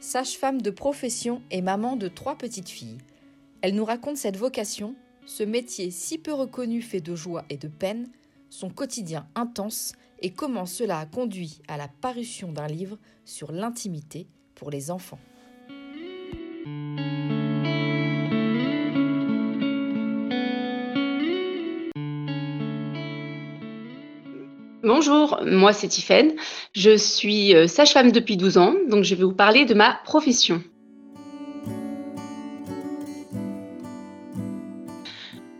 sage-femme de profession et maman de trois petites filles. Elle nous raconte cette vocation, ce métier si peu reconnu fait de joie et de peine, son quotidien intense et comment cela a conduit à la parution d'un livre sur l'intimité pour les enfants. Bonjour, moi c'est Tiffaine. Je suis euh, sage-femme depuis 12 ans, donc je vais vous parler de ma profession.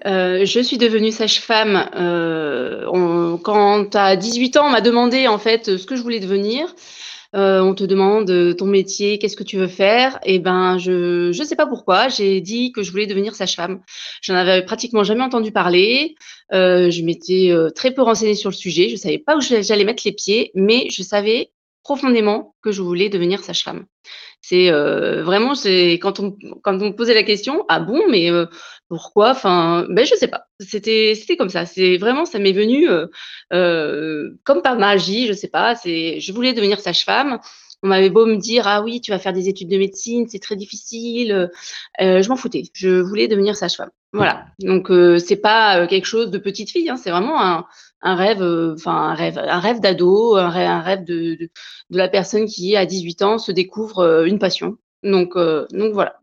Euh, je suis devenue sage-femme euh, quand à 18 ans, on m'a demandé en fait ce que je voulais devenir. Euh, on te demande ton métier, qu'est-ce que tu veux faire? Et eh ben, je ne sais pas pourquoi, j'ai dit que je voulais devenir sage-femme. J'en avais pratiquement jamais entendu parler. je m'étais très peu renseignée sur le sujet. Je savais pas où j'allais mettre les pieds, mais je savais profondément que je voulais devenir sage-femme. C'est euh, vraiment, c'est quand on quand on me posait la question, ah bon, mais euh, pourquoi? Enfin, ben je sais pas. C'était c'était comme ça. C'est vraiment, ça m'est venu euh, comme par magie, je sais pas. C'est, je voulais devenir sage-femme. On m'avait beau me dire ah oui, tu vas faire des études de médecine, c'est très difficile. je m'en foutais. Je voulais devenir sage-femme. Voilà. Donc c'est pas quelque chose de petite fille. Hein. c'est vraiment un rêve, euh, enfin un rêve, un rêve d'ado, un rêve, de, de, la personne qui à 18 ans se découvre euh, une passion. Donc, euh, donc voilà.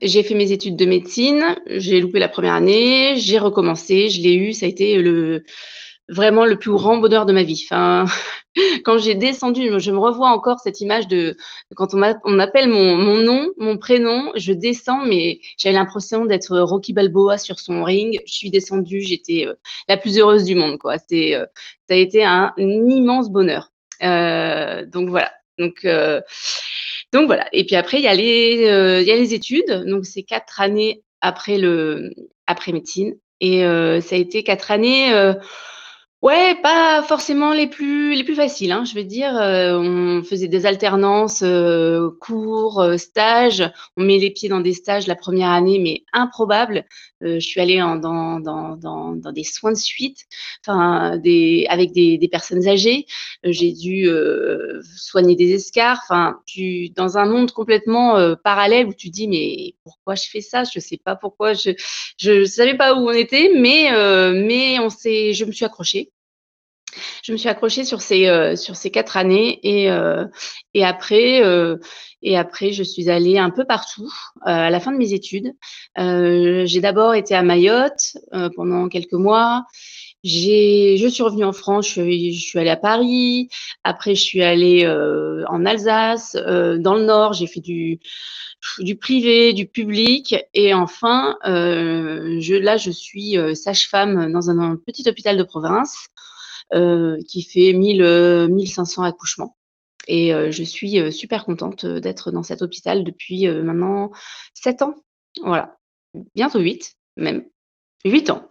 J'ai fait mes études de médecine, j'ai loupé la première année, j'ai recommencé, je l'ai eu, ça a été le vraiment le plus grand bonheur de ma vie. Enfin, quand j'ai descendu, je me revois encore cette image de quand on, on appelle mon, nom, mon prénom, je descends, mais j'avais l'impression d'être Rocky Balboa sur son ring. Je suis descendue, j'étais euh, la plus heureuse du monde, quoi. C'est, euh, ça a été un, immense bonheur. Euh, donc voilà. Donc voilà. Et puis après, il y a les y a les études. Donc c'est quatre années après le après médecine. Et ça a été quatre années Ouais, pas forcément les plus les plus faciles, hein, je veux dire, heu, on faisait des alternances, heu, cours, heu, stages. On met les pieds dans des stages la première année, mais improbables. Heu, je suis allée en dans dans dans dans des soins de suite, enfin des avec des des personnes âgées. j'ai dû, heu, soigner des escarres, enfin tu dans un monde complètement, parallèle où tu dis: «Mais pourquoi je fais ça? Je sais pas pourquoi». Je je savais pas où on était, mais mais on s'est je me suis accrochée je me suis accrochée sur ces, euh, sur ces quatre années et, euh, et, après, euh, et après, je suis allée un peu partout à la fin de mes études. J'ai d'abord été à Mayotte pendant quelques mois. J'ai, je suis revenue en France, je suis, allée à Paris. Après, je suis allée en Alsace, dans le Nord. J'ai fait du, du privé, du public, et enfin, je, là, je suis sage-femme dans un, petit hôpital de province. Euh, qui fait 1000, 1500 euh, accouchements. Et euh, je suis super contente d'être dans cet hôpital depuis maintenant 7 ans. Voilà. Bientôt 8, même. 8 ans.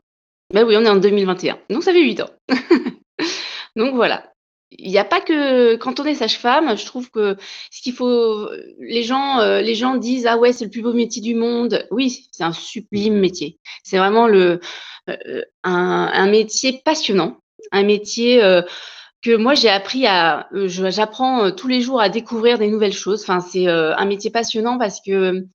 Ben oui, on est en 2021. Donc ça fait 8 ans. Donc voilà. Il n'y a pas que quand on est sage-femme, je trouve que ce qu'il faut, les gens, les gens disent ah ouais c'est le plus beau métier du monde. Oui, c'est un sublime métier. C'est vraiment le un, métier passionnant un métier euh, que moi j'ai appris à, euh, j'apprends euh, tous les jours à découvrir des nouvelles choses. Enfin, c'est un métier passionnant parce que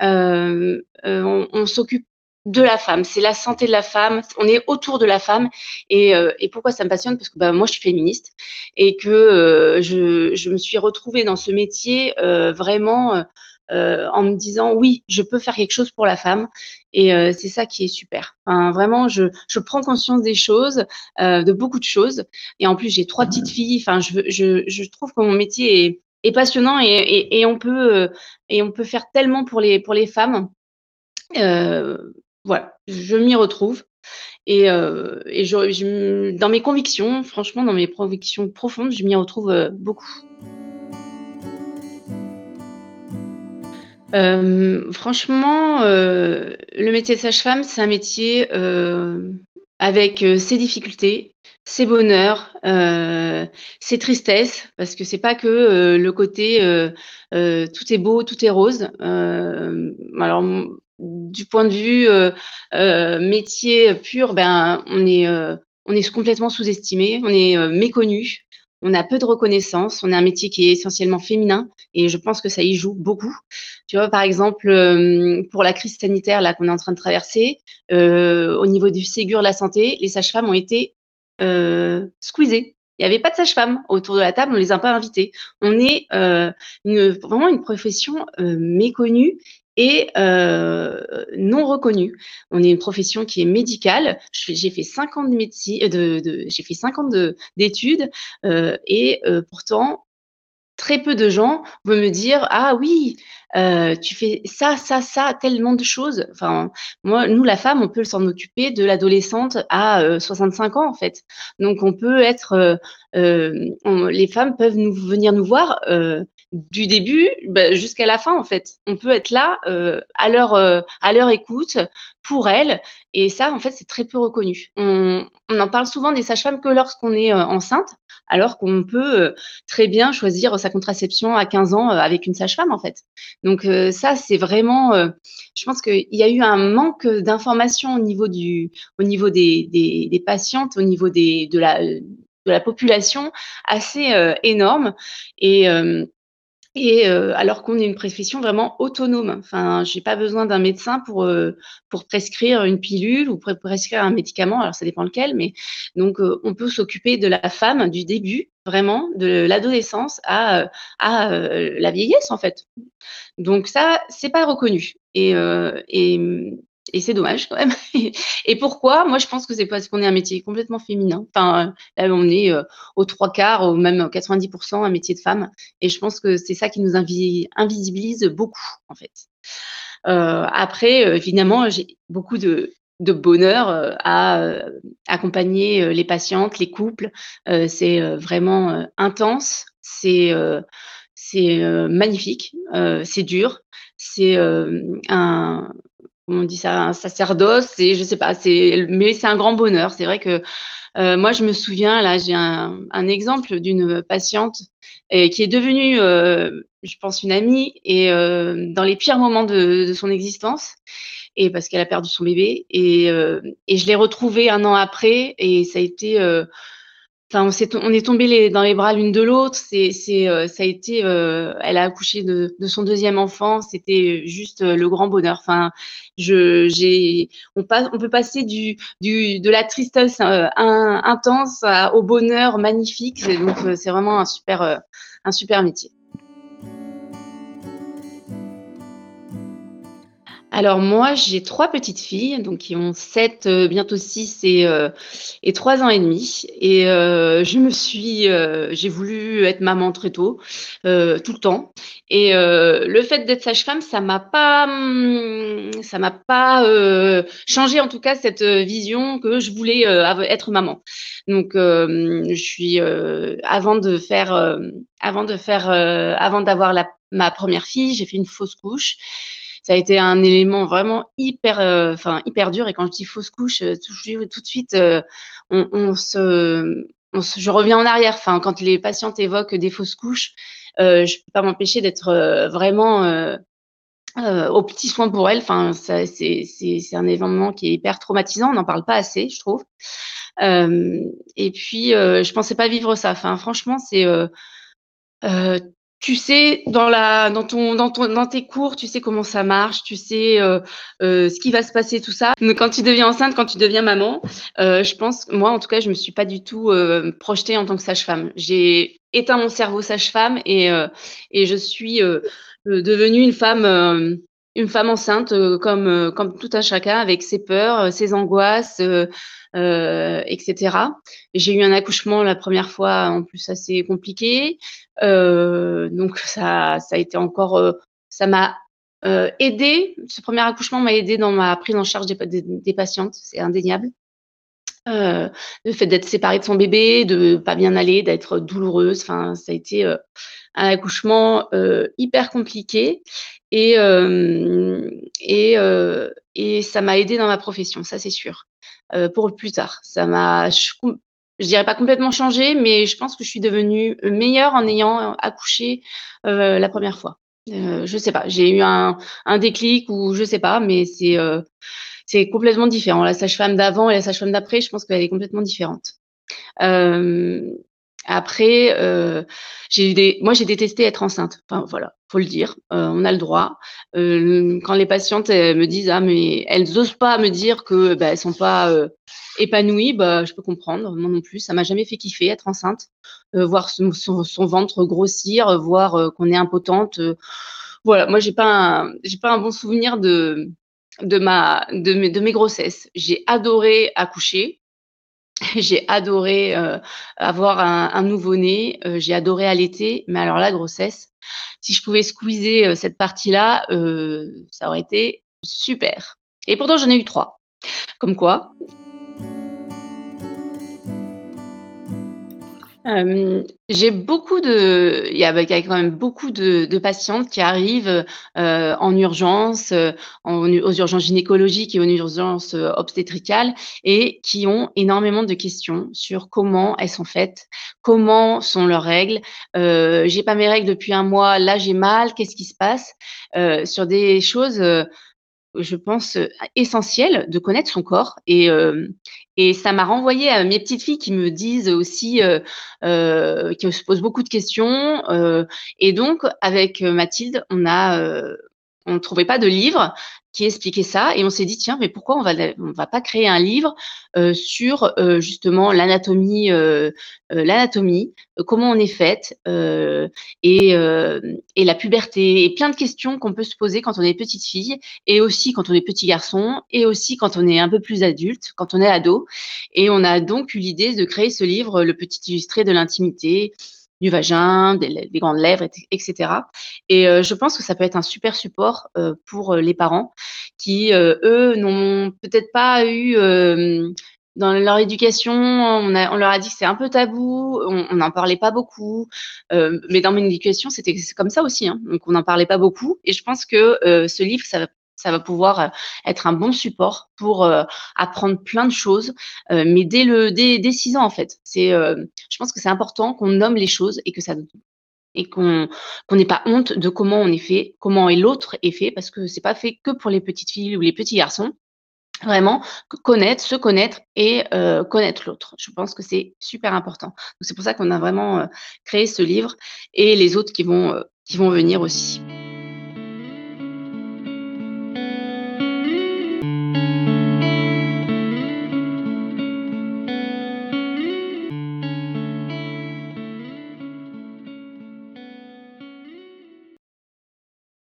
on, s'occupe de la femme, c'est la santé de la femme, on est autour de la femme. Et, pourquoi ça me passionne? Parce que bah, moi, je suis féministe et que je, me suis retrouvée dans ce métier vraiment euh, en me disant oui, je peux faire quelque chose pour la femme. Et euh, c'est ça qui est super. Enfin, vraiment, je, je prends conscience des choses, euh, de beaucoup de choses. Et en plus, j'ai trois petites filles. Enfin, je, je, je trouve que mon métier est, est passionnant et, et, et, on peut et on peut faire tellement pour les pour les femmes. Voilà, je m'y retrouve. Et, euh, et je, je, dans mes convictions, franchement, dans mes convictions profondes, je m'y retrouve beaucoup. Hem, franchement, heu, le métier de sage-femme, c'est un métier, heu, avec, ses difficultés, ses bonheurs, heu, ses tristesses, parce que c'est pas que, le côté, tout est beau, tout est rose. Alors, du point de vue, métier pur, ben, on est, on est complètement sous-estimé, on est, méconnu, on a peu de reconnaissance, on a un métier qui est essentiellement féminin et je pense que ça y joue beaucoup. Tu vois, par exemple, hem, pour la crise sanitaire là qu'on est en train de traverser, heu, au niveau du Ségur de la santé, les sages-femmes ont été, heu, squeezées. Il y avait pas de sages-femmes autour de la table, on les a pas invitées. On est, vraiment une profession, méconnue et heu, non reconnue. On est une profession qui est médicale. J'ai fait 5 ans de médeci de de j'ai fait 5 ans de d'études, heu et pourtant Très peu de gens vont me dire: «Ah oui, heu, tu fais ça, ça, ça, tellement de choses». Enfin, moi nous la femme, on peut s'en occuper de l'adolescente à, heu, 65 ans, en fait. Donc on peut être, on les femmes peuvent venir nous voir, du début, bah, jusqu'à la fin, en fait. On peut être là, à leur, à leur écoute, pour elles et ça, en fait, c'est très peu reconnu. On on en parle souvent des sages-femmes que lorsqu'on est, enceinte, alors qu'on peut, très bien choisir sa contraception à 15 ans, avec une sage-femme, en fait. Donc heu, ça, c'est vraiment, heu, je pense qu'il y a eu un manque, d'information au niveau du au niveau des des des patientes, au niveau des de la, de la population assez, heu, énorme. Et heu, alors qu'on est une profession vraiment autonome. Enfin, j'ai pas besoin d'un médecin pour, heu, pour prescrire une pilule ou pour prescrire un médicament, alors ça dépend lequel, mais donc heu, on peut s'occuper de la femme du début, vraiment, de l'adolescence à, à, la vieillesse, en fait. Donc ça, c'est pas reconnu et et c'est dommage quand même et pourquoi? Moi, je pense que c'est parce qu'on est un métier complètement féminin. Enfin, là, on est, heu, aux 3/4 ou même 90% un métier de femme et je pense que c'est ça qui nous invi invisibilise beaucoup, en fait. Heu, après, heu, évidemment, j'ai beaucoup de bonheur, heu, à, accompagner, les patientes, les couples. C'est, vraiment, intense, c'est, c'est, magnifique, c'est dur, c'est, un on dit ça? Un sacerdoce, c'est je sais pas, c'est mais c'est un grand bonheur. C'est vrai que, heu, moi je me souviens là, j'ai un un exemple d'une patiente et qui est devenue, heu, je pense une amie et heu, dans les pires moments de de son existence et parce qu'elle a perdu son bébé et heu et je l'ai retrouvée 1 an après et ça a été, heu Enfin, on s'est on est tombées les dans les bras l'une de l'autre. C'est c'est, heu, ça a été, heu, elle a accouché de son deuxième enfant. C'était juste, heu, le grand bonheur. Enfin, je j'ai on passe on peut passer du du de la tristesse, intense au bonheur magnifique. Donc, c'est vraiment un super, un super métier. Alors moi, j'ai 3 petites filles, donc qui ont 7, heu, bientôt 6 et heu et 3 ans et demi. Et heu, je me suis, heu, j'ai voulu être maman très tôt, heu, tout le temps. Et le fait d'être sage-femme, ça m'a pas, mmh, ça m'a pas, changé en tout cas cette, vision que je voulais, être maman. Donc je suis, avant de faire, avant de faire, avant d'avoir ma première fille, j'ai fait une fausse couche ça a été un élément vraiment hyper, heu, enfin hyper dur et quand je dis fausse couche, heu, toujours tout de suite, heu, on on se on se je reviens en arrière. Enfin, quand les patientes évoquent des fausses couches, heu, je peux pas m'empêcher d'être, vraiment, heu, aux petits soins pour elles. Enfin, c'est un événement qui est hyper traumatisant, on n'en parle pas assez, je trouve. Hem et puis, heu, je pensais pas vivre ça. Enfin, franchement, c'est, tu sais dans la dans ton dans ton dans tes cours, tu sais comment ça marche, tu sais, heu heu, ce qui va se passer, tout ça. Mais quand tu deviens enceinte, quand tu deviens maman, heu, je pense moi, en tout cas, je me suis pas du tout, heu, projetée en tant que sage-femme. J'ai éteint mon cerveau sage-femme et heu et je suis, heu, devenue une femme, une femme enceinte, comme, comme tout un chacun avec ses peurs, ses angoisses, heu heu et cetera. J'ai eu un accouchement la première fois, en plus assez compliqué. Heu, donc ça ça a été encore, heu, ça m'a, heu, aidée. Ce premier accouchement m'a aidée dans ma prise en charge des des des patientes, c'est indéniable. Heu, le fait d'être séparée de son bébé, de pas bien aller, d'être douloureuse, enfin, ça a été, heu, un accouchement, heu, hyper compliqué et et et ça m'a aidée dans ma profession, ça c'est sûr, pour plus tard. Ça m'a je dirais pas complètement changée, mais je pense que je suis devenue meilleure en ayant accouché, heu, la première fois. Heu, je sais pas, j'ai eu un un déclic ou je sais pas, mais c'est, heu, c'est complètement différent. La sage-femme d'avant et la sage-femme d'après, je pense qu'elle est complètement différente. Hem, après, heu, j'ai eu des moi j'ai détesté être enceinte. Enfin voilà, faut le dire, heu, on a le droit. Heu, quand les patientes, me disent: «Ah mais elles osent pas me dire que, bah, sont pas, épanouies», bah, je peux comprendre. Moi non plus, ça m'a jamais fait kiffer être enceinte, voir son ventre grossir, voir, qu'on est impotente, voilà, moi j'ai pas j'ai pas un bon souvenir de ma de mes grossesses. J'ai adoré accoucher, j'ai adoré, heu, avoir un un nouveau-né, heu, j'ai adoré allaiter, mais alors la grossesse, si je pouvais squeezer, heu, cette partie-là, ça aurait été super et pourtant j'en ai eu 3, comme quoi. J'ai beaucoup de il y a bah, il y a quand même beaucoup de de patientes qui arrivent, heu, en urgence, aux urgences gynécologiques et aux urgences, obstétricales et qui ont énormément de questions sur comment elles sont faites, comment sont leurs règles, j'ai pas mes règles depuis 1 mois, là j'ai mal, qu'est-ce qui se passe? Sur des choses, je pense, heu, essentielles de connaître son corps. Et et ça m'a renvoyée à mes petites filles qui me disent aussi, heu heu, qui se posent beaucoup de questions, et donc avec, Mathilde, on a, on trouvait pas de livre qui expliquait ça et on s'est dit: «Tiens, mais pourquoi on va on va pas créer un livre, heu, sur, heu, justement l'anatomie, heu, l'anatomie, comment on est faite, et et la puberté» et plein de questions qu'on peut se poser quand on est petite fille et aussi quand on est petit garçon et aussi quand on est un peu plus adulte, quand on est ado. Et on a donc eu l'idée de créer ce livre, Le Petit Illustré de l'intimité, du vagin, des grandes lèvres et et heu, je pense que ça peut être un super support, heu, pour, heu, les parents qui, eux, n'ont peut-être pas eu, dans leur éducation, on leur a dit que c'est un peu tabou, on n'en parlait pas beaucoup, mais dans mon éducation, c'était comme ça aussi, hein, donc on n'en parlait pas beaucoup. Et je pense que, ce livre, ça va ça va pouvoir, heu, être un bon support pour, heu, apprendre plein de choses, heu, mais dès le dès dès 6 ans, en fait. C'est, je pense que c'est important qu'on nomme les choses et que ça et qu'on n'ait pas honte de comment on est fait, comment l'autre est fait, parce que c'est pas fait que pour les petites filles ou les petits garçons. Vraiment, co connaître, se connaître et connaître l'autre. Je pense que c'est super important. C'est pour ça qu'on a vraiment, créé ce livre et les autres qui vont, qui vont venir aussi.